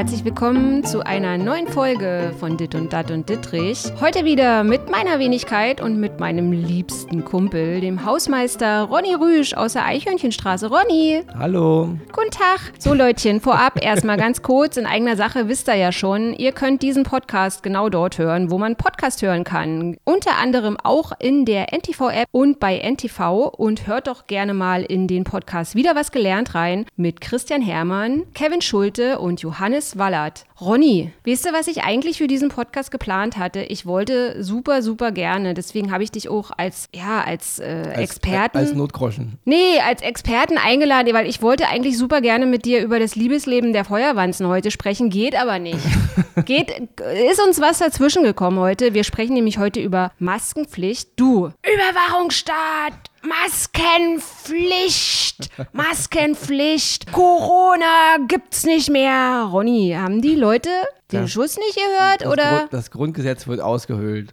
Herzlich willkommen zu einer neuen Folge von Dit und Dat und Dittrich. Heute wieder mit meiner Wenigkeit und mit meinem liebsten Kumpel, dem Hausmeister Ronny Rüsch aus der Eichhörnchenstraße. Ronny! Hallo! Guten Tag! So Leutchen, vorab erstmal ganz kurz, in eigener Sache wisst ihr ja schon, ihr könnt diesen Podcast genau dort hören, wo man Podcast hören kann. Unter anderem auch in der NTV-App und bei NTV und hört doch gerne mal in den Podcast Wieder was gelernt rein mit Christian Hermann, Kevin Schulte und Johannes Wallert. Ronny, weißt du, was ich eigentlich für diesen Podcast geplant hatte? Ich wollte super, super gerne, deswegen habe ich dich auch als, ja, als, äh, Als- Experten. Als Notgroschen. Nee, als Experten eingeladen, weil ich wollte eigentlich super gerne mit dir über das Liebesleben der Feuerwanzen heute sprechen, geht aber nicht. geht, ist uns was dazwischen gekommen heute. Wir sprechen nämlich heute über Maskenpflicht. Du, Überwachungsstaat, Maskenpflicht, Maskenpflicht, Corona gibt's nicht mehr. Ronny, haben die Leute den Ja. Schuss nicht gehört Das, oder? Grund, das Grundgesetz wird ausgehöhlt.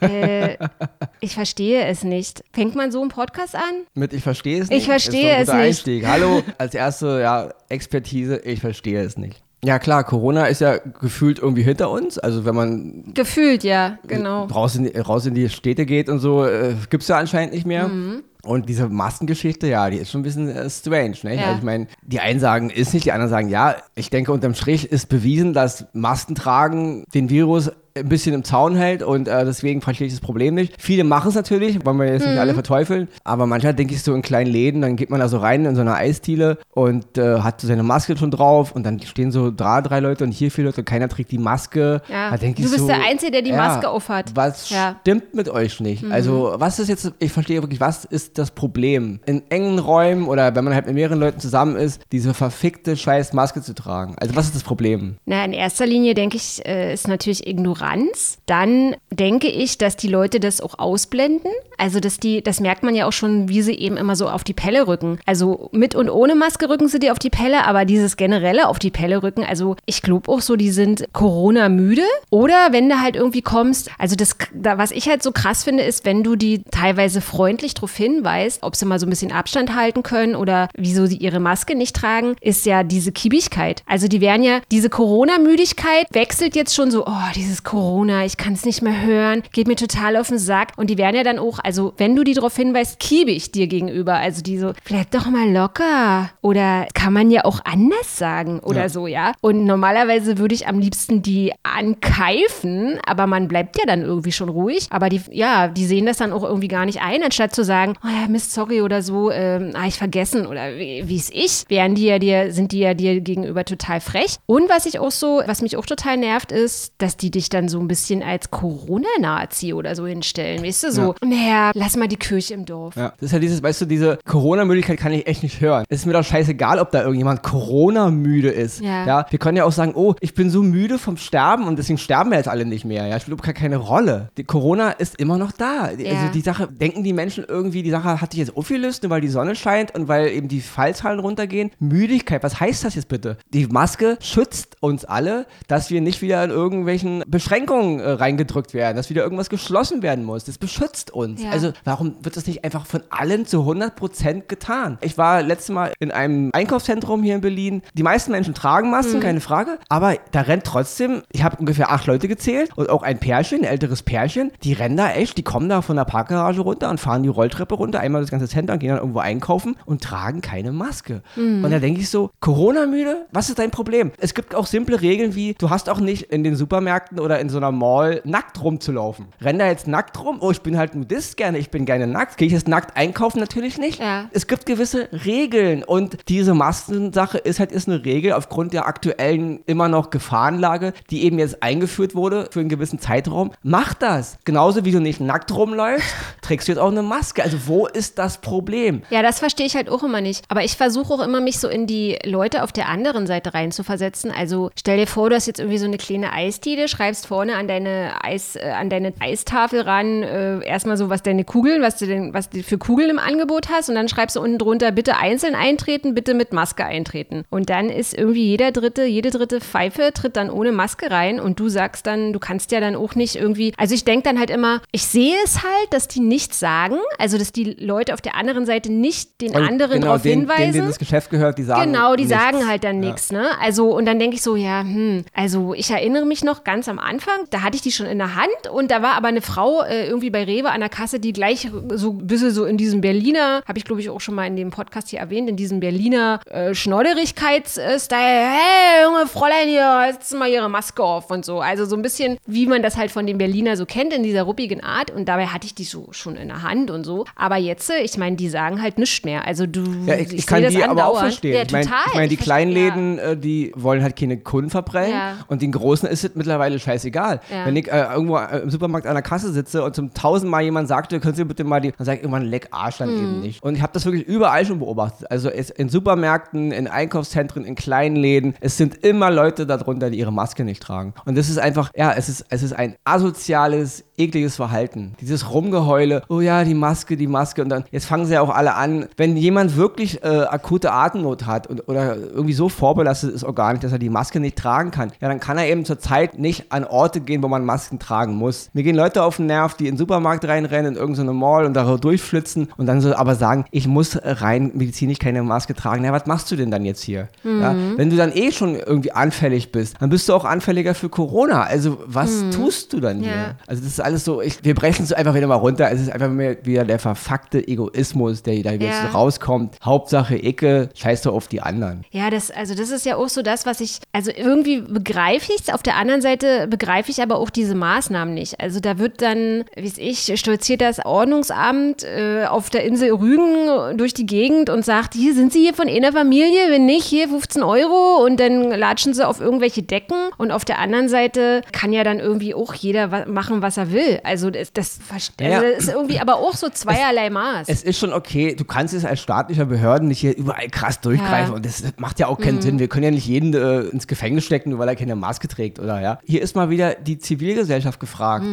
Äh, ich verstehe es nicht. Fängt man so einen Podcast an? Mit ich verstehe es Ich nicht. verstehe ist es doch ein guter nicht. Einstieg. Hallo, als erste ja, Expertise, ich verstehe es nicht. Ja klar, Corona ist ja gefühlt irgendwie hinter uns. Also wenn man Gefühlt, ja, genau. raus, in, die- raus in die Städte geht und so, äh, gibt es ja anscheinend nicht mehr. Mhm. Und diese Maskengeschichte, ja, die ist schon ein bisschen äh, strange. Ne? Ja. Also ich meine, die einen sagen, ist nicht, die anderen sagen, ja. Ich denke, unterm Strich ist bewiesen, dass Maskentragen den Virus ein bisschen im Zaun hält und äh, deswegen verstehe ich das Problem nicht. Viele machen es natürlich, wollen wir jetzt Mhm. nicht alle verteufeln, aber manchmal denke ich so in kleinen Läden, dann geht man da so rein in so eine Eisdiele und äh, hat so seine Maske schon drauf und dann stehen so da drei Leute und hier vier Leute und keiner trägt die Maske. Ja. Du bist so, der Einzige, der die ja, Maske aufhat. Was Ja. Mhm. stimmt mit euch nicht? Also, was ist jetzt, ich verstehe wirklich, was ist das Problem? In engen Räumen oder wenn man halt mit mehreren Leuten zusammen ist, diese verfickte scheiß Maske zu tragen. Also, was ist das Problem? Na, in erster Linie denke ich, äh, ist natürlich Ignoranz. Dann denke ich, dass die Leute das auch ausblenden. Also, dass die, das merkt man ja auch schon, wie sie eben immer so auf die Pelle rücken. Also mit und ohne Maske rücken sie dir auf die Pelle, aber dieses generelle auf die Pelle rücken, also ich glaube auch so, die sind Corona müde. Oder wenn du halt irgendwie kommst, also das, da, was ich halt so krass finde, ist, wenn du die teilweise freundlich darauf hinweist, ob sie mal so ein bisschen Abstand halten können oder wieso sie ihre Maske nicht tragen, ist ja diese Kiebigkeit. Also die werden ja, diese Corona-Müdigkeit wechselt jetzt schon so, oh, dieses Corona, ich kann es nicht mehr hören, geht mir total auf den Sack. Und die werden ja dann auch, also wenn du die darauf hinweist, kiebig dir gegenüber. Also die so, bleib doch mal locker. Oder kann man ja auch anders sagen oder Ja. so, ja. Und normalerweise würde ich am liebsten die ankeifen, aber man bleibt ja dann irgendwie schon ruhig. Aber die, ja, die sehen das dann auch irgendwie gar nicht ein, anstatt zu sagen, oh ja, Mist, sorry oder so, ähm, ah, ich vergessen oder wie es ich, wären die ja dir, sind die ja dir gegenüber total frech. Und was ich auch so, was mich auch total nervt, ist, dass die dich dann so ein bisschen als Corona-Nazi oder so hinstellen, weißt du, so, naja, lass mal die Kirche im Dorf. Ja. Das ist ja dieses, weißt du, diese Corona-Möglichkeit kann ich echt nicht hören. Es ist mir doch scheißegal, ob da irgendjemand Corona-müde ist. Ja. Wir können ja auch sagen, oh, ich bin so müde vom Sterben und deswegen sterben wir jetzt alle nicht mehr. Ja, ich glaube, keine Rolle. Die Corona ist immer noch da. Ja. Also die Sache, denken die Menschen irgendwie, die Sache hat sich jetzt aufgelöst, nur weil die Sonne scheint und weil eben die Fallzahlen runtergehen. Müdigkeit, was heißt das jetzt bitte? Die Maske schützt uns alle, dass wir nicht wieder in irgendwelchen Beschränkungen äh, reingedrückt werden, dass wieder irgendwas geschlossen werden muss. Das beschützt uns. Ja. Also warum wird das nicht einfach von allen zu 100% getan? Ich war letztes Mal in einem Einkaufszentrum hier in Berlin. Die meisten Menschen tragen Masken, keine Frage. Aber da rennt trotzdem, ich habe ungefähr acht Leute gezählt und auch ein Pärchen, ein älteres Pärchen, die rennen da echt, die kommen da von der Parkgarage runter und fahren die Rolltreppe runter, einmal das ganze Center und gehen dann irgendwo einkaufen und tragen keine Maske. Und da denke ich so, Corona-müde? Was ist dein Problem? Es gibt auch simple Regeln wie, du hast auch nicht in den Supermärkten oder in so einer Mall nackt rumzulaufen. Renn da jetzt nackt rum? Oh, ich bin halt Nudist gerne, ich bin gerne nackt. Gehe ich jetzt nackt einkaufen? Natürlich nicht. Ja. Es gibt gewisse Regeln und diese Maskensache ist halt ist eine Regel aufgrund der aktuellen immer noch Gefahrenlage, die eben jetzt eingeführt wurde für einen gewissen Zeitraum. Mach das. Genauso wie du nicht nackt rumläufst, trägst du jetzt auch eine Maske. Also wo ist das Problem? Ja, das verstehe ich halt auch immer nicht. Aber ich versuche auch immer, mich so in die Leute auf der anderen Seite rein zu versetzen. Also stell dir vor, du hast jetzt irgendwie so eine kleine Eisdiele, schreibst vorne an deine Eis, äh, an deine Eistafel ran, äh, erstmal so, was deine Kugeln, was du denn, was du für Kugeln im Angebot hast und dann schreibst du unten drunter, bitte einzeln eintreten, bitte mit Maske eintreten. Und dann ist irgendwie jeder dritte, jede dritte Pfeife tritt dann ohne Maske rein und du sagst dann, du kannst ja dann auch nicht irgendwie, also ich denke dann halt immer, ich sehe es halt, dass die nichts sagen, also dass die Leute auf der anderen Seite nicht den Und anderen genau, darauf hinweisen. Denen, denen das Geschäft gehört, die sagen Genau, die nichts. sagen halt dann Ja. nichts, ne? Also, und dann denke ich so, ja, hm, also ich erinnere mich noch ganz am Anfang, da hatte ich die schon in der Hand und da war aber eine Frau äh, irgendwie bei Rewe an der Kasse, die gleich so ein bisschen so in diesem Berliner, habe ich glaube ich auch schon mal in dem Podcast hier erwähnt, in diesem Berliner äh, Schnodderigkeits-Style, hey, junge Fräulein hier, jetzt mal ihre Maske auf und so. Also so ein bisschen, wie man das halt von den Berliner so kennt, in dieser ruppigen Art und dabei hatte ich die so schon in der Hand und so. Aber jetzt, äh, ich meine, die sagen halt nichts mehr. Also du, Ja, ich, ich kann das die aber auch andauernd. verstehen. Ja, ich meine, ich mein, die kleinen Läden, äh, die wollen halt keine Kunden verbrennen Ja. und den Großen ist es mittlerweile scheißegal. Ja. Wenn ich äh, irgendwo äh, im Supermarkt an der Kasse sitze und zum tausendmal jemand sagte, können Sie bitte mal die, dann sage ich irgendwann leck Arsch dann Mhm. eben nicht. Und ich habe das wirklich überall schon beobachtet. Also es, in Supermärkten, in Einkaufszentren, in kleinen Läden, es sind immer Leute darunter, die ihre Maske nicht tragen. Und das ist einfach, ja, es ist, es ist ein asoziales, ekliges Verhalten. Dieses Rumgeheule, oh ja, die Maske, die Maske. Und dann, jetzt fangen sie ja auch alle an, wenn jemand wirklich äh, akute Atemnot hat und, oder irgendwie so vorbelastet ist organisch, dass er die Maske nicht tragen kann, ja, dann kann er eben zurzeit nicht an Orte gehen, wo man Masken tragen muss. Mir gehen Leute auf den Nerv, die in den Supermarkt reinrennen, in irgendeine Mall und da durchflitzen und dann so aber sagen, ich muss rein medizinisch keine Maske tragen. Na, was machst du denn dann jetzt hier? Ja, wenn du dann eh schon irgendwie anfällig bist, dann bist du auch anfälliger für Corona. Also was tust du dann hier? Ja. Also das ist alles so, ich, wir brechen es einfach wieder mal runter. Es ist einfach mehr wieder der verfuckte Egoismus, der da jetzt Ja. rauskommt. Hauptsache Icke, scheiß doch auf die anderen. Ja, das, also das ist ja auch so das, was ich, also irgendwie begreife ich es, auf der anderen Seite begreife ich aber auch diese Maßnahmen nicht. Also da wird dann, wie es ich, stolziert das Ordnungsamt äh, auf der Insel Rügen durch die Gegend und sagt, hier sind Sie hier von einer Familie, wenn nicht, hier 15 Euro und dann latschen sie auf irgendwelche Decken und auf der anderen Seite kann ja dann irgendwie auch jeder machen, was er will. Also das, das, also das ist irgendwie aber auch so zweierlei Maß. Es ist schon okay, du kannst es als staatlicher Behörden nicht hier überall krass durchgreifen Ja. und das macht ja auch keinen Sinn. Wir können ja nicht jeden äh, ins Gefängnis stecken, nur weil er keine Maske trägt, oder ja. Hier ist mal wieder die Zivilgesellschaft gefragt.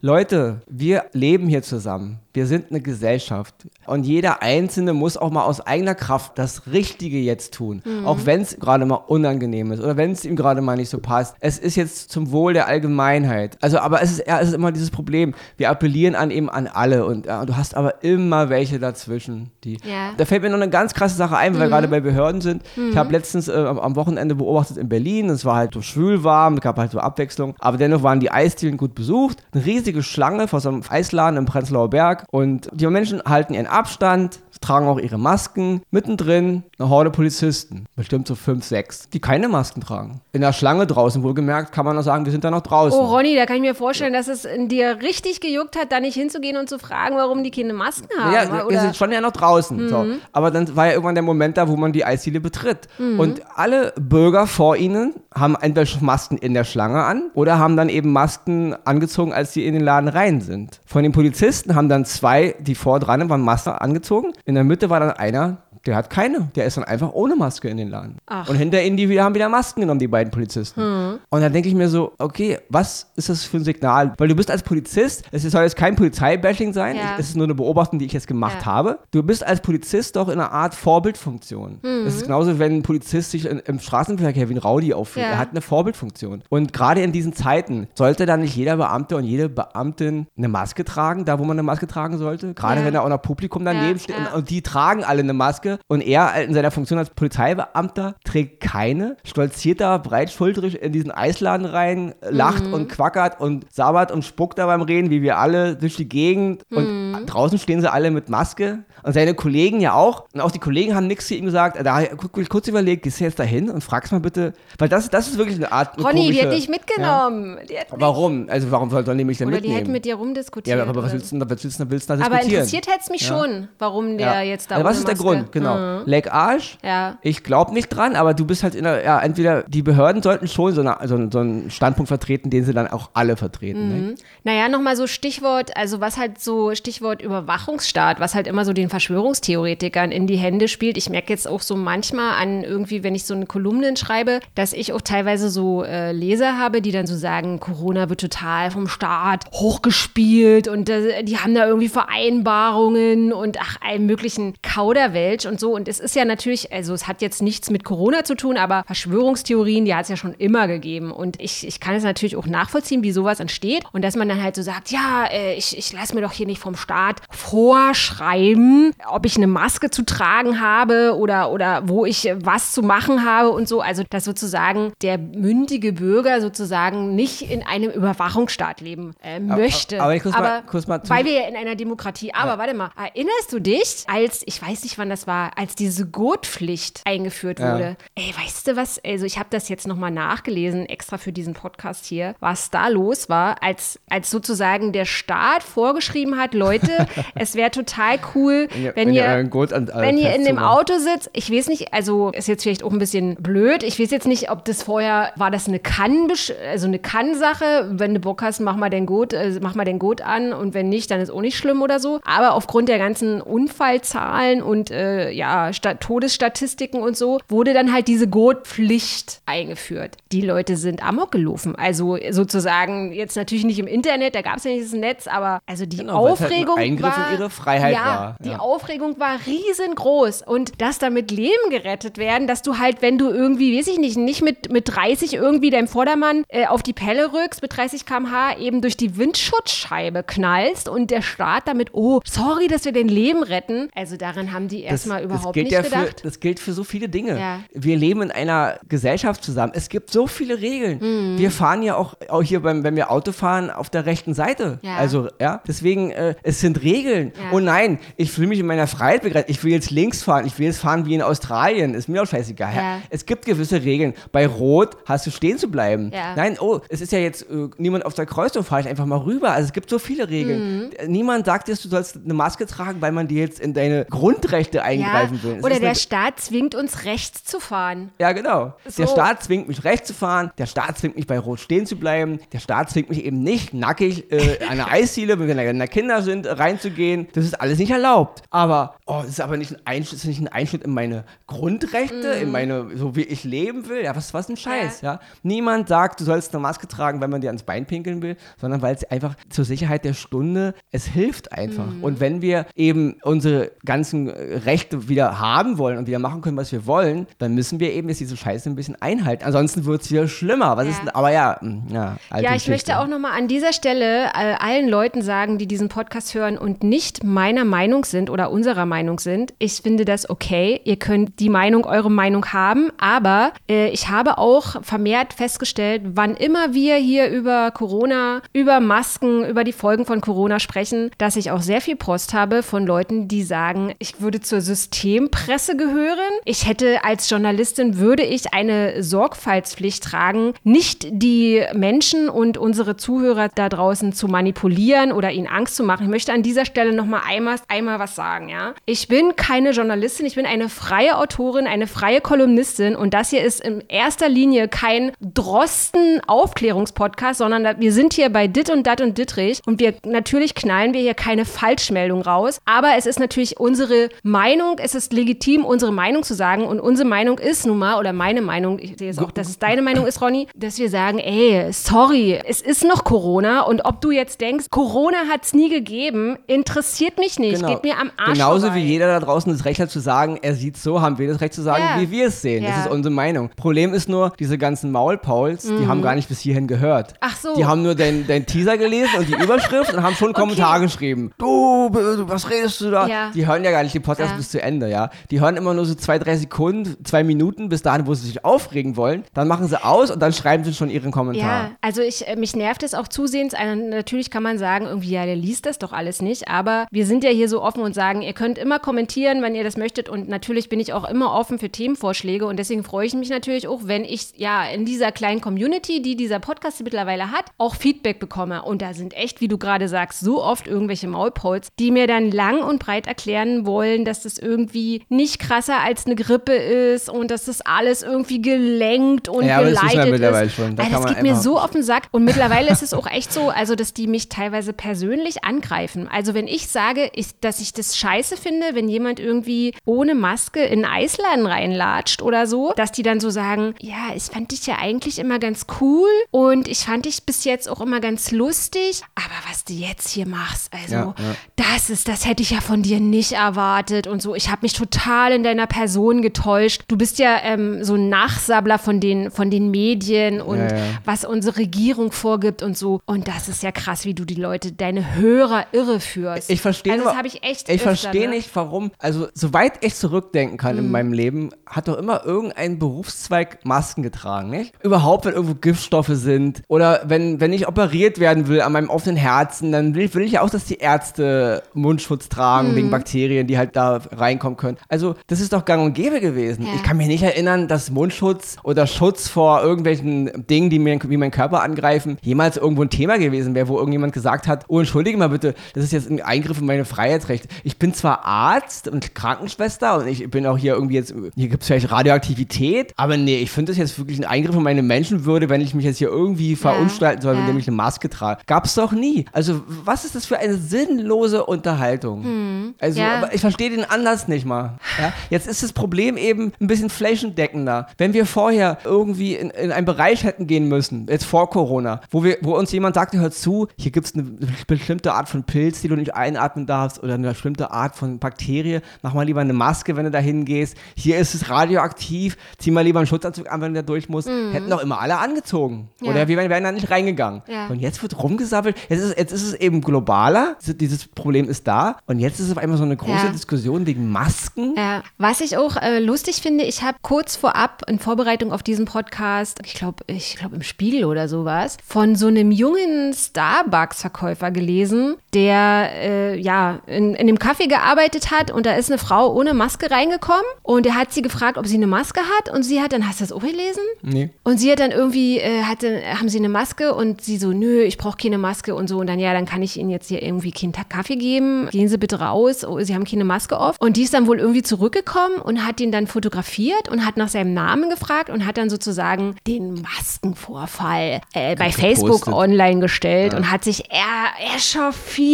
Leute, wir leben hier zusammen. Wir sind eine Gesellschaft. Und jeder Einzelne muss auch mal aus eigener Kraft das Richtige jetzt tun. Auch wenn es gerade mal unangenehm ist oder wenn es ihm gerade mal nicht so passt. Es ist jetzt zum Wohl der Allgemeinheit. Also, aber es ist, es ist immer dieses Problem. Wir appellieren an eben an alle und ja, du hast aber immer welche dazwischen. Die, Ja. Da fällt mir noch eine ganz krasse Sache ein, weil wir gerade bei Behörden sind. Ich habe letztens äh, am- am Wochenende beobachtet in Berlin. Es war halt so schwül warm, es gab halt so Abwechslung. Aber dennoch waren die Eisdielen gut besucht. Eine riesige Schlange vor so einem Eisladen im Prenzlauer Berg. Und die Menschen halten ihren Abstand, tragen auch ihre Masken. Mittendrin eine Horde Polizisten, bestimmt so fünf, sechs, die keine Masken tragen. In der Schlange draußen, wohlgemerkt, kann man noch sagen, wir sind da noch draußen. Oh, Ronny, da kann ich mir vorstellen, dass es in dir richtig gejuckt hat, da nicht hinzugehen und zu fragen, warum die keine Masken haben. Ja, wir sind schon ja noch draußen. So. Aber dann war ja irgendwann der Moment da, wo man die Eisdiele betritt. Und alle Bürger vor ihnen haben entweder Masken in der Schlange an oder haben dann eben Masken angezogen, als sie in den Laden rein sind. Von den Polizisten haben dann zwei, die vor dran waren, Maske angezogen. In der Mitte war dann einer, der hat keine. Der ist dann einfach ohne Maske in den Laden. Ach. Und hinter ihnen, die wieder, haben wieder Masken genommen, die beiden Polizisten. Und dann denke ich mir so, okay, was ist das für ein Signal? Weil du bist als Polizist, es soll jetzt kein Polizeibashing sein, Ja. es ist nur eine Beobachtung, die ich jetzt gemacht Ja. habe. Du bist als Polizist doch in einer Art Vorbildfunktion. Mhm. Das ist genauso, wenn ein Polizist sich in, im Straßenverkehr wie ein Rowdy aufführt. Ja. Er hat eine Vorbildfunktion. Und gerade in diesen Zeiten sollte dann nicht jeder Beamte und jede Beamtin eine Maske tragen, da wo man eine Maske tragen sollte. Gerade wenn da auch noch Publikum daneben steht und, und die tragen alle eine Maske und er in seiner Funktion als Polizeibeamter trägt keine, stolziert da breitschultrig in diesen Eisladen rein, lacht Mhm. und quackert und sabbert und spuckt da beim Reden, wie wir alle durch die Gegend und Mhm. draußen stehen sie alle mit Maske und seine Kollegen ja auch und auch die Kollegen haben nichts zu ihm gesagt, da guck, ich kurz überlegt, gehst du jetzt dahin und fragst mal bitte, weil das, das ist wirklich eine Art eine Ronny, die komische- hätte ich mitgenommen. Die hätte Ja. Warum? Also warum sollen die mich denn Oder die mitnehmen? hätten mit dir rumdiskutiert. ja, aber was willst du denn, was willst du willst du da Aber interessiert hätte es mich schon, warum der Ja. jetzt da also, was ist der Maske- Mhm. Grund? Genau. Leck Arsch. Ja. Ich glaube nicht dran, aber du bist halt in der, ja, entweder die Behörden sollten schon so, eine, so, einen- so einen Standpunkt vertreten, den sie dann auch alle vertreten. Ne? Naja, nochmal so Stichwort, also was halt so Stichwort Stichwort Überwachungsstaat, was halt immer so den Verschwörungstheoretikern in die Hände spielt. Ich merke jetzt auch so manchmal an irgendwie, wenn ich so eine Kolumnen schreibe, dass ich auch teilweise so äh, Leser habe, die dann so sagen, Corona wird total vom Staat hochgespielt und äh, die haben da irgendwie Vereinbarungen und ach, allen möglichen Kauderwelsch und so. Und es ist ja natürlich, also es hat jetzt nichts mit Corona zu tun, aber Verschwörungstheorien, die hat es ja schon immer gegeben. Und ich, ich kann es natürlich auch nachvollziehen, wie sowas entsteht. Und dass man dann halt so sagt, ja, äh, ich, ich lasse mir doch hier nicht vom Staat vorschreiben, ob ich eine Maske zu tragen habe oder, oder wo ich was zu machen habe und so. Also, dass sozusagen der mündige Bürger sozusagen nicht in einem Überwachungsstaat leben äh, möchte. Aber, aber ich kurz aber mal, kurz mal weil wir ja in einer Demokratie, aber ja. warte mal, erinnerst du dich, als, ich weiß nicht, wann das war, als diese Gurtpflicht eingeführt ja. wurde? Ey, weißt du was? Also, ich habe das jetzt nochmal nachgelesen, extra für diesen Podcast hier, was da los war, als, als sozusagen der Staat vorgeschrieben hat, Leute, es wäre total cool, wenn, ihr, wenn, ihr, ihr an, wenn ihr in dem Auto sitzt. Ich weiß nicht, also ist jetzt vielleicht auch ein bisschen blöd. Ich weiß jetzt nicht, ob das vorher war das eine Kann, also eine Kann-Sache. Wenn du Bock hast, mach mal den Gurt, äh, mach mal den Gurt an und wenn nicht, dann ist auch nicht schlimm oder so. Aber aufgrund der ganzen Unfallzahlen und äh, ja Todesstatistiken und so wurde dann halt diese Gurtpflicht eingeführt. Die Leute sind amok gelaufen. Also sozusagen jetzt natürlich nicht im Internet, da gab es ja nicht das Netz, aber also die genau, Aufregung halt ein war in ihre Freiheit ja, war. Die Aufregung war riesengroß und dass damit Leben gerettet werden, dass du halt, wenn du irgendwie, weiß ich nicht, nicht mit, mit 30 irgendwie deinem Vordermann äh, auf die Pelle rückst, mit 30 km/h eben durch die Windschutzscheibe knallst und der Staat damit, oh, sorry, dass wir dein Leben retten. Also daran haben die erstmal überhaupt nicht ja gedacht. Für, das gilt für so viele Dinge. Ja. Wir leben in einer Gesellschaft zusammen. Es gibt so viele Regeln. Mhm. Wir fahren ja auch, auch hier, beim, wenn wir Auto fahren, auf der rechten Seite. Ja. Also, ja, deswegen, äh, es sind Regeln. Ja. Und nein, ich fühle mich in meiner Freiheit begrenzt. Ich will jetzt links fahren. Ich will jetzt fahren wie in Australien. Ist mir auch scheißegal. Ja. Es gibt gewisse Regeln. Bei Rot hast du stehen zu bleiben. Ja. Nein, oh, es ist ja jetzt äh, niemand auf der Kreuzung, fahre ich einfach mal rüber. Also es gibt so viele Regeln. Mhm. Niemand sagt dir, du sollst eine Maske tragen, weil man dir jetzt in deine Grundrechte eingreifen will. Es Oder der Staat zwingt uns rechts zu fahren. Ja, genau. So. Der Staat zwingt mich rechts zu fahren. Der Staat zwingt mich bei Rot stehen zu bleiben. Der Staat zwingt mich eben nicht nackig äh, an einer Eisziele, wenn wir Kinder sind, reinzugehen. Das ist alles nicht erlaubt. Aber, oh, das ist aber nicht ein Einschnitt, ist nicht ein Einschnitt in meine Grundrechte, mm. in meine, so wie ich leben will. Ja, was, was ein Scheiß, ja. ja. Niemand sagt, du sollst eine Maske tragen, weil man dir ans Bein pinkeln will, sondern weil es einfach zur Sicherheit der Stunde, es hilft einfach. Mm. Und wenn wir eben unsere ganzen Rechte wieder haben wollen und wieder machen können, was wir wollen, dann müssen wir eben jetzt diese Scheiße ein bisschen einhalten. Ansonsten wird es wieder schlimmer. Was ja. ist, aber ja, hm, ja. Ja, ich möchte auch nochmal an dieser Stelle äh, allen Leuten sagen, die diesen Podcast hören und nicht meiner Meinung sind oder unserer Meinung sind. Ich finde das okay. Ihr könnt die Meinung, eure Meinung haben, aber äh, ich habe auch vermehrt festgestellt, wann immer wir hier über Corona, über Masken, über die Folgen von Corona sprechen, dass ich auch sehr viel Post habe von Leuten, die sagen, ich würde zur Systempresse gehören. Ich hätte als Journalistin würde ich eine Sorgfaltspflicht tragen, nicht die Menschen und unsere Zuhörer da draußen zu manipulieren oder ihnen Angst zu machen. Ich möchte an dieser Stelle noch mal einmal, einmal was sagen, ja. Ich bin keine Journalistin, ich bin eine freie Autorin, eine freie Kolumnistin und das hier ist in erster Linie kein Drosten-Aufklärungspodcast, sondern wir sind hier bei Dit und Dat und Dittrich und wir natürlich knallen wir hier keine Falschmeldung raus, aber es ist natürlich unsere Meinung, es ist legitim, unsere Meinung zu sagen und unsere Meinung ist nun mal, oder meine Meinung, ich sehe es auch, dass es deine Meinung ist, Ronny, dass wir sagen, ey, sorry, es ist noch Corona und ob du jetzt denkst, Corona hat es nie gegeben, interessiert mich nicht, genau. geht mir am Arsch Genauso vorbei. wie jeder da draußen das Recht hat zu sagen, er sieht so, haben wir das Recht zu sagen, ja. wie wir es sehen. Ja. Das ist unsere Meinung. Problem ist nur, diese ganzen Maulpauls, mhm. die haben gar nicht bis hierhin gehört. Ach so. Die haben nur deinen dein Teaser gelesen und die Überschrift und haben schon einen okay. Kommentar geschrieben. Du, was redest du da? Ja. Die hören ja gar nicht den Podcast bis zu Ende, ja. Die hören immer nur so zwei, drei Sekunden, zwei Minuten bis dahin, wo sie sich aufregen wollen. Dann machen sie aus und dann schreiben sie schon ihren Kommentar. Ja, also ich, äh, mich nervt es auch zusehends. Natürlich kann man sagen, irgendwie, ja, der liest das doch alles nicht. Aber wir sind ja hier so offen und sagen, ihr könnt immer kommentieren, wenn ihr das möchtet. Und natürlich bin ich auch immer offen für Themenvorschläge. Und deswegen freue ich mich natürlich auch, wenn ich ja in dieser kleinen Community, die dieser Podcast mittlerweile hat, auch Feedback bekomme. Und da sind echt, wie du gerade sagst, so oft irgendwelche Maulpols, die mir dann lang und breit erklären wollen, dass das irgendwie nicht krasser als eine Grippe ist und dass das alles irgendwie gelenkt und ja, geleitet das ist. Mittlerweile schon. Da also das geht mir so auf den Sack. Und mittlerweile ist es auch echt so, also dass die mich teilweise persönlich angreifen. Also wenn ich sage, ich, dass ich das scheiße finde, wenn jemand irgendwie ohne Maske in Eisladen reinlatscht oder so, dass die dann so sagen, ja, ich fand dich ja eigentlich immer ganz cool und ich fand dich bis jetzt auch immer ganz lustig, aber was du jetzt hier machst, also Ja, ja. das ist, das hätte ich ja von dir nicht erwartet und so. Ich habe mich total in deiner Person getäuscht. Du bist ja ähm, so ein Nachsabbler von den, von den Medien und ja. was unsere Regierung vorgibt und so. Und das ist ja krass, wie du die Leute, deine Hörer irre führst. Ich verstehe also das habe ich echt Ich verstehe ne? nicht, warum. Also, soweit ich zurückdenken kann Mhm. in meinem Leben, hat doch immer irgendein Berufszweig Masken getragen, nicht? Überhaupt, wenn irgendwo Giftstoffe sind oder wenn, wenn ich operiert werden will an meinem offenen Herzen, dann will, will ich ja auch, dass die Ärzte Mundschutz tragen Mhm. wegen Bakterien, die halt da reinkommen können. Also, das ist doch gang und gäbe gewesen. Ja. Ich kann mich nicht erinnern, dass Mundschutz oder Schutz vor irgendwelchen Dingen, die mir wie meinen Körper angreifen, jemals irgendwo ein Thema gewesen wäre, wo irgendjemand gesagt hat, oh, entschuldige mal bitte, das ist jetzt ein Eingriff in meine Freiheitsrechte. Ich bin zwar Arzt und Krankenschwester und ich bin auch hier irgendwie jetzt, hier gibt es vielleicht Radioaktivität, aber nee, ich finde das jetzt wirklich ein Eingriff in meine Menschenwürde, wenn ich mich jetzt hier irgendwie verunstalten soll, ja. indem ich eine Maske trage. Gab's doch nie. Also, was ist das für eine sinnlose Unterhaltung? Also, Hm. Ja. aber ich verstehe den Anlass nicht mal. Ja? Jetzt ist das Problem eben ein bisschen flächendeckender. Wenn wir vorher irgendwie in, in einen Bereich hätten gehen müssen, jetzt vor Corona, wo, wir, wo uns jemand sagte, hör zu, hier gibt es eine bestimmte Art von Pilz, die du nicht einatmen darfst oder eine bestimmte Art von Bakterie, mach mal lieber eine Maske, wenn du da hingehst. Hier ist es radioaktiv, zieh mal lieber einen Schutzanzug an, wenn du da durch musst. Hätten doch immer alle angezogen. Mhm. Ja. Oder wir wären, da nicht reingegangen. Ja. Und jetzt wird rumgesammelt. Jetzt ist, jetzt ist es eben globaler. Dieses Problem ist da. Und jetzt ist es auf einmal so eine große Ja. Diskussion wegen Masken. Was ich auch äh, lustig finde, ich habe kurz vorab in Vorbereitung auf diesen Podcast, ich glaube, ich glaube im Spiegel oder sowas, von so einem jungen Starbucks-Verkäufer gelesen, der äh, ja in, in dem Kaffee gearbeitet hat und da ist eine Frau ohne Maske reingekommen und er hat sie gefragt, ob sie eine Maske hat und sie hat dann, hast du das auch gelesen? Nee. Und sie hat dann irgendwie, äh, hatte, haben sie eine Maske und sie so, nö, ich brauche keine Maske und so. Und dann, ja, dann kann ich Ihnen jetzt hier irgendwie keinen Kaffee geben. Gehen Sie bitte raus. Oh, sie haben keine Maske auf. Und die ist dann wohl irgendwie zurückgekommen und hat ihn dann fotografiert und hat nach seinem Namen gefragt und hat dann sozusagen den Maskenvorfall äh, bei Facebook gepostet. online gestellt und hat sich er,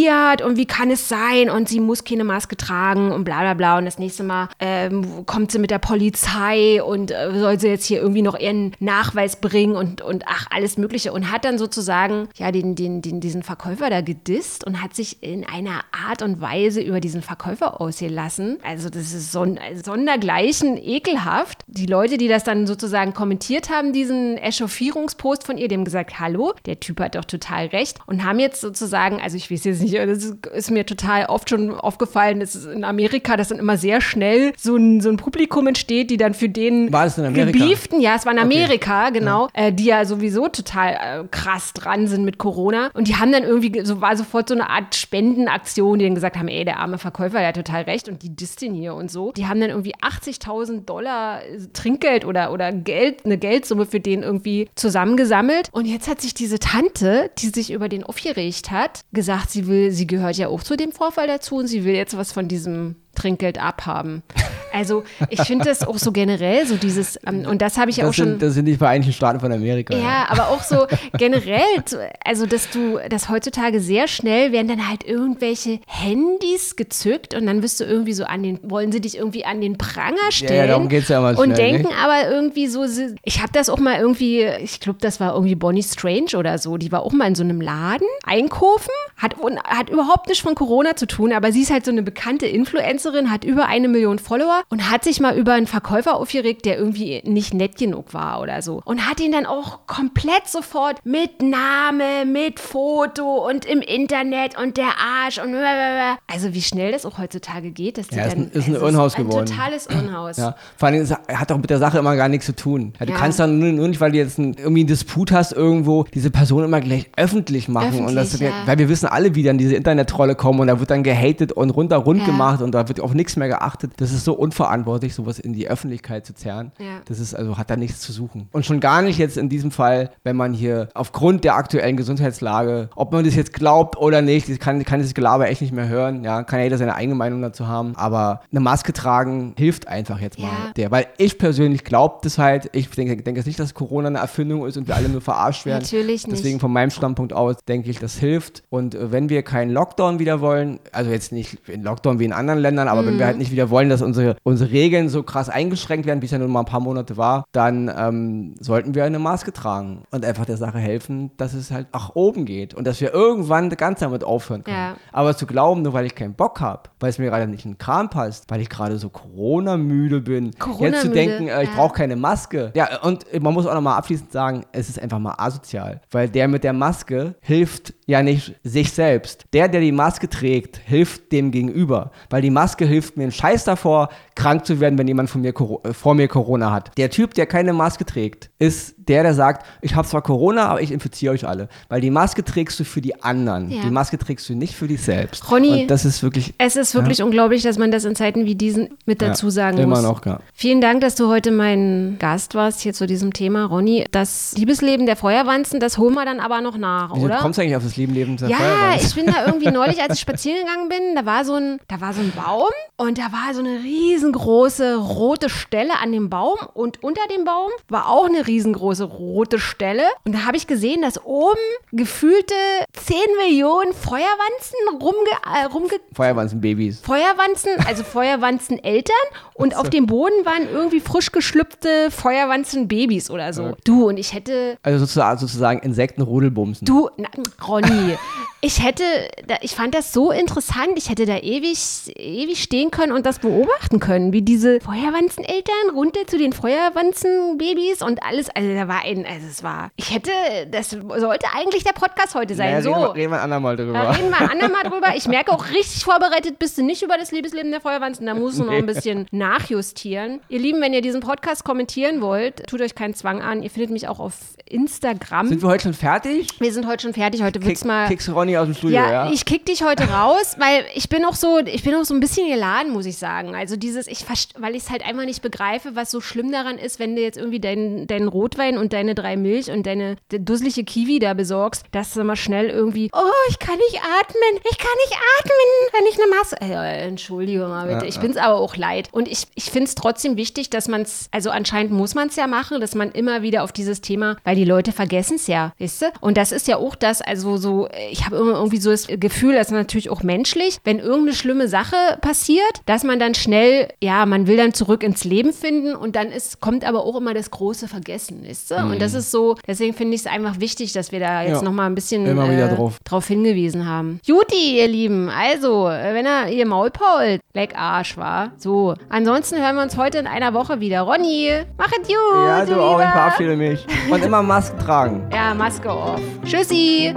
echauffiert und wie kann es sein und sie muss keine Maske tragen und bla bla bla. Und das nächste Mal ähm, kommt sie mit der Polizei und äh, soll sie jetzt hier irgendwie noch ihren Nachweis bringen und, und ach, alles Mögliche. Und hat dann sozusagen ja den, den, den, diesen Verkäufer da gedisst und hat sich in einer Art und Weise über diesen Verkäufer ausgelassen. Also das ist so ein sondergleichen ekelhaft. Die Leute, die das dann sozusagen kommentiert haben, diesen Echauffierungspost von ihr, haben gesagt, hallo, der Typ hat doch total recht und haben jetzt sozusagen, also ich weiß jetzt nicht, das ist, ist mir total oft schon aufgefallen, das ist in Amerika, dass dann immer sehr schnell so ein, so ein Publikum entsteht, die dann für den War das in Amerika? Gebieften, ja, es war in Amerika, genau, Äh, die ja sowieso total äh, krass dran sind mit Corona und die haben dann irgendwie, ge- so war sofort so eine Art Spendenaktion, die dann gesagt haben, ey, der arme Verkäufer, der hat total recht und die disst ihn hier und so. Die haben dann irgendwie 80.000 Dollar äh, Trinkgeld oder, oder Geld, eine Geldsumme für den irgendwie zusammengesammelt und jetzt hat sich diese Tante, die sich über den aufgeregt hat, gesagt, sie will, sie gehört ja auch zu dem Vorfall dazu und sie will jetzt was von diesem Trinkgeld abhaben. Also ich finde das auch so generell, so dieses, ähm, und das habe ich ja auch Das schon. sind, das sind die Vereinigten Staaten von Amerika. Ja, aber auch so generell, also dass du, dass heutzutage sehr schnell werden dann halt irgendwelche Handys gezückt und dann wirst du irgendwie so an den, wollen sie dich irgendwie an den Pranger stellen. ja, darum geht's ja immer Und schnell, denken ne? aber irgendwie so, ich habe das auch mal irgendwie, ich glaube, das war irgendwie Bonnie Strange oder so, die war auch mal in so einem Laden einkaufen, hat, und hat überhaupt nichts von Corona zu tun, aber sie ist halt so eine bekannte Influencerin, hat über eine Million Follower und hat sich mal über einen Verkäufer aufgeregt, der irgendwie nicht nett genug war oder so. Und hat ihn dann auch komplett sofort mit Name, mit Foto und im Internet und der Arsch und blablabla. also wie schnell das auch heutzutage geht, dass die Ja, ist dann ein- ist ein also es Irrenhaus ein geworden. totales Irrenhaus. Ja, vor allem es hat doch mit der Sache immer gar nichts zu tun. Ja, du Ja. kannst dann nur, nur nicht, weil du jetzt einen, irgendwie einen Disput hast irgendwo, diese Person immer gleich öffentlich machen. und das, Öffentlich, ja. Weil wir wissen alle, wie dann diese Internettrolle kommen und da wird dann gehatet und runter rund gemacht und da wird auf nichts mehr geachtet. Das ist so unverantwortlich, sowas in die Öffentlichkeit zu zerren. Ja. Das ist also, hat da nichts zu suchen. Und schon gar nicht jetzt in diesem Fall, wenn man hier aufgrund der aktuellen Gesundheitslage, ob man das jetzt glaubt oder nicht, ich kann, kann dieses Gelaber echt nicht mehr hören. Ja, kann ja jeder seine eigene Meinung dazu haben. Aber eine Maske tragen hilft einfach jetzt mal Ja. der. Weil ich persönlich glaube das halt. Ich denke, denke jetzt nicht, dass Corona eine Erfindung ist und wir alle nur verarscht werden. Natürlich nicht. Deswegen von meinem Standpunkt aus denke ich, das hilft. Und äh, wenn wir keinen Lockdown wieder wollen, also jetzt nicht in Lockdown wie in anderen Ländern, aber wenn wir halt nicht wieder wollen, dass unsere, unsere Regeln so krass eingeschränkt werden, wie es ja nun mal ein paar Monate war, dann ähm, sollten wir eine Maske tragen und einfach der Sache helfen, dass es halt nach oben geht und dass wir irgendwann ganz damit aufhören können. Ja. Aber zu glauben, nur weil ich keinen Bock habe, weil es mir gerade nicht in den Kram passt, weil ich gerade so Corona-müde bin, jetzt zu denken, äh, ich ja. brauche keine Maske. Ja, und man muss auch nochmal abschließend sagen, es ist einfach mal asozial, weil der mit der Maske hilft ja nicht sich selbst. Der, der die Maske trägt, hilft dem Gegenüber, weil die Maske hilft mir einen Scheiß davor, krank zu werden, wenn jemand von mir, äh, vor mir Corona hat. Der Typ, der keine Maske trägt, ist der, der sagt, ich habe zwar Corona, aber ich infiziere euch alle. Weil die Maske trägst du für die anderen. Ja. Die Maske trägst du nicht für dich selbst. Ronny, Und das ist wirklich Es ist wirklich unglaublich, dass man das in Zeiten wie diesen mit dazu ja, sagen immer muss. noch, ja. Vielen Dank, dass du heute mein Gast warst hier zu diesem Thema, Ronny. Das Liebesleben der Feuerwanzen, das holen wir dann aber noch nach, Wieso oder? kommst du eigentlich auf das Leben Leben der Ja, Feuerwehr? ich bin da irgendwie neulich, als ich spazieren gegangen bin, da war so ein, da war so ein Baum und da war so eine riesengroße rote Stelle an dem Baum und unter dem Baum war auch eine riesengroße rote Stelle und da habe ich gesehen, dass oben gefühlte 10 Millionen Feuerwanzen rumge, äh, rumge Feuerwehr sind Babys. Feuerwanzen, also Feuerwanzen-Eltern und auf dem Boden waren irgendwie frisch geschlüpfte Feuerwanzen-Babys oder so. Du, und ich hätte Also sozusagen, sozusagen Insektenrudelbumsen. Du, na, Ronny, ich hätte, da, ich fand das so interessant, ich hätte da ewig, ewig stehen können und das beobachten können, wie diese Feuerwanzeneltern runter zu den Feuerwanzenbabys und alles, also da war ein, also es war, ich hätte, das sollte eigentlich der Podcast heute sein, Naja, so. reden, wir, reden wir andermal Da drüber. reden wir andermal drüber. Ich merke auch, richtig vorbereitet bist du nicht über das Liebesleben der Feuerwanzen. Da musst du noch ein bisschen nachjustieren. Ihr Lieben, wenn ihr diesen Podcast kommentieren wollt, tut euch keinen Zwang an. Ihr findet mich auch auf Instagram. Sind wir heute schon fertig? wir sind heute schon fertig. Heute wird's mal. kickst du Ronny aus dem Studio, Ja, ja? ich kick dich heute raus, weil ich bin auch so, ich bin auch so ein bisschen geladen, muss ich sagen. Also dieses, ich weil ich es halt einfach nicht begreife, was so schlimm daran ist, wenn du jetzt irgendwie deinen deinen Rotwein und deine drei Milch und deine dusselige Kiwi da besorgst, dass du mal schnell irgendwie, oh, ich kann nicht atmen, ich kann nicht atmen, wenn ich eine Maske. Äh, Entschuldigung, mal bitte. Ja, ich ja. bin's aber auch leid. Und ich, ich finde es trotzdem wichtig, dass man es, also anscheinend muss man es ja machen, dass man immer wieder auf dieses Thema, weil die Leute vergessen es ja, weißt du? Und das ist ja auch das, also so, ich habe irgendwie so das Gefühl, das ist natürlich auch menschlich, wenn irgendeine schlimme Sache passiert, dass man dann schnell, ja, man will dann zurück ins Leben finden und dann ist, kommt aber auch immer das große Vergessen, weißt du? Und das ist so, deswegen finde ich es einfach wichtig, dass wir da jetzt Mhm. Ja. nochmal ein bisschen äh, drauf. drauf hingewiesen haben. Juti, ihr Lieben, also, äh, wenn er ihr Maulpault, leck Arsch war. So, ansonsten hören wir uns heute in einer Woche wieder. Ronny, mach es gut. ja, du auch, ich verabschiede mich. Und immer Masken tragen. Ja, Maske auf. Tschüssi.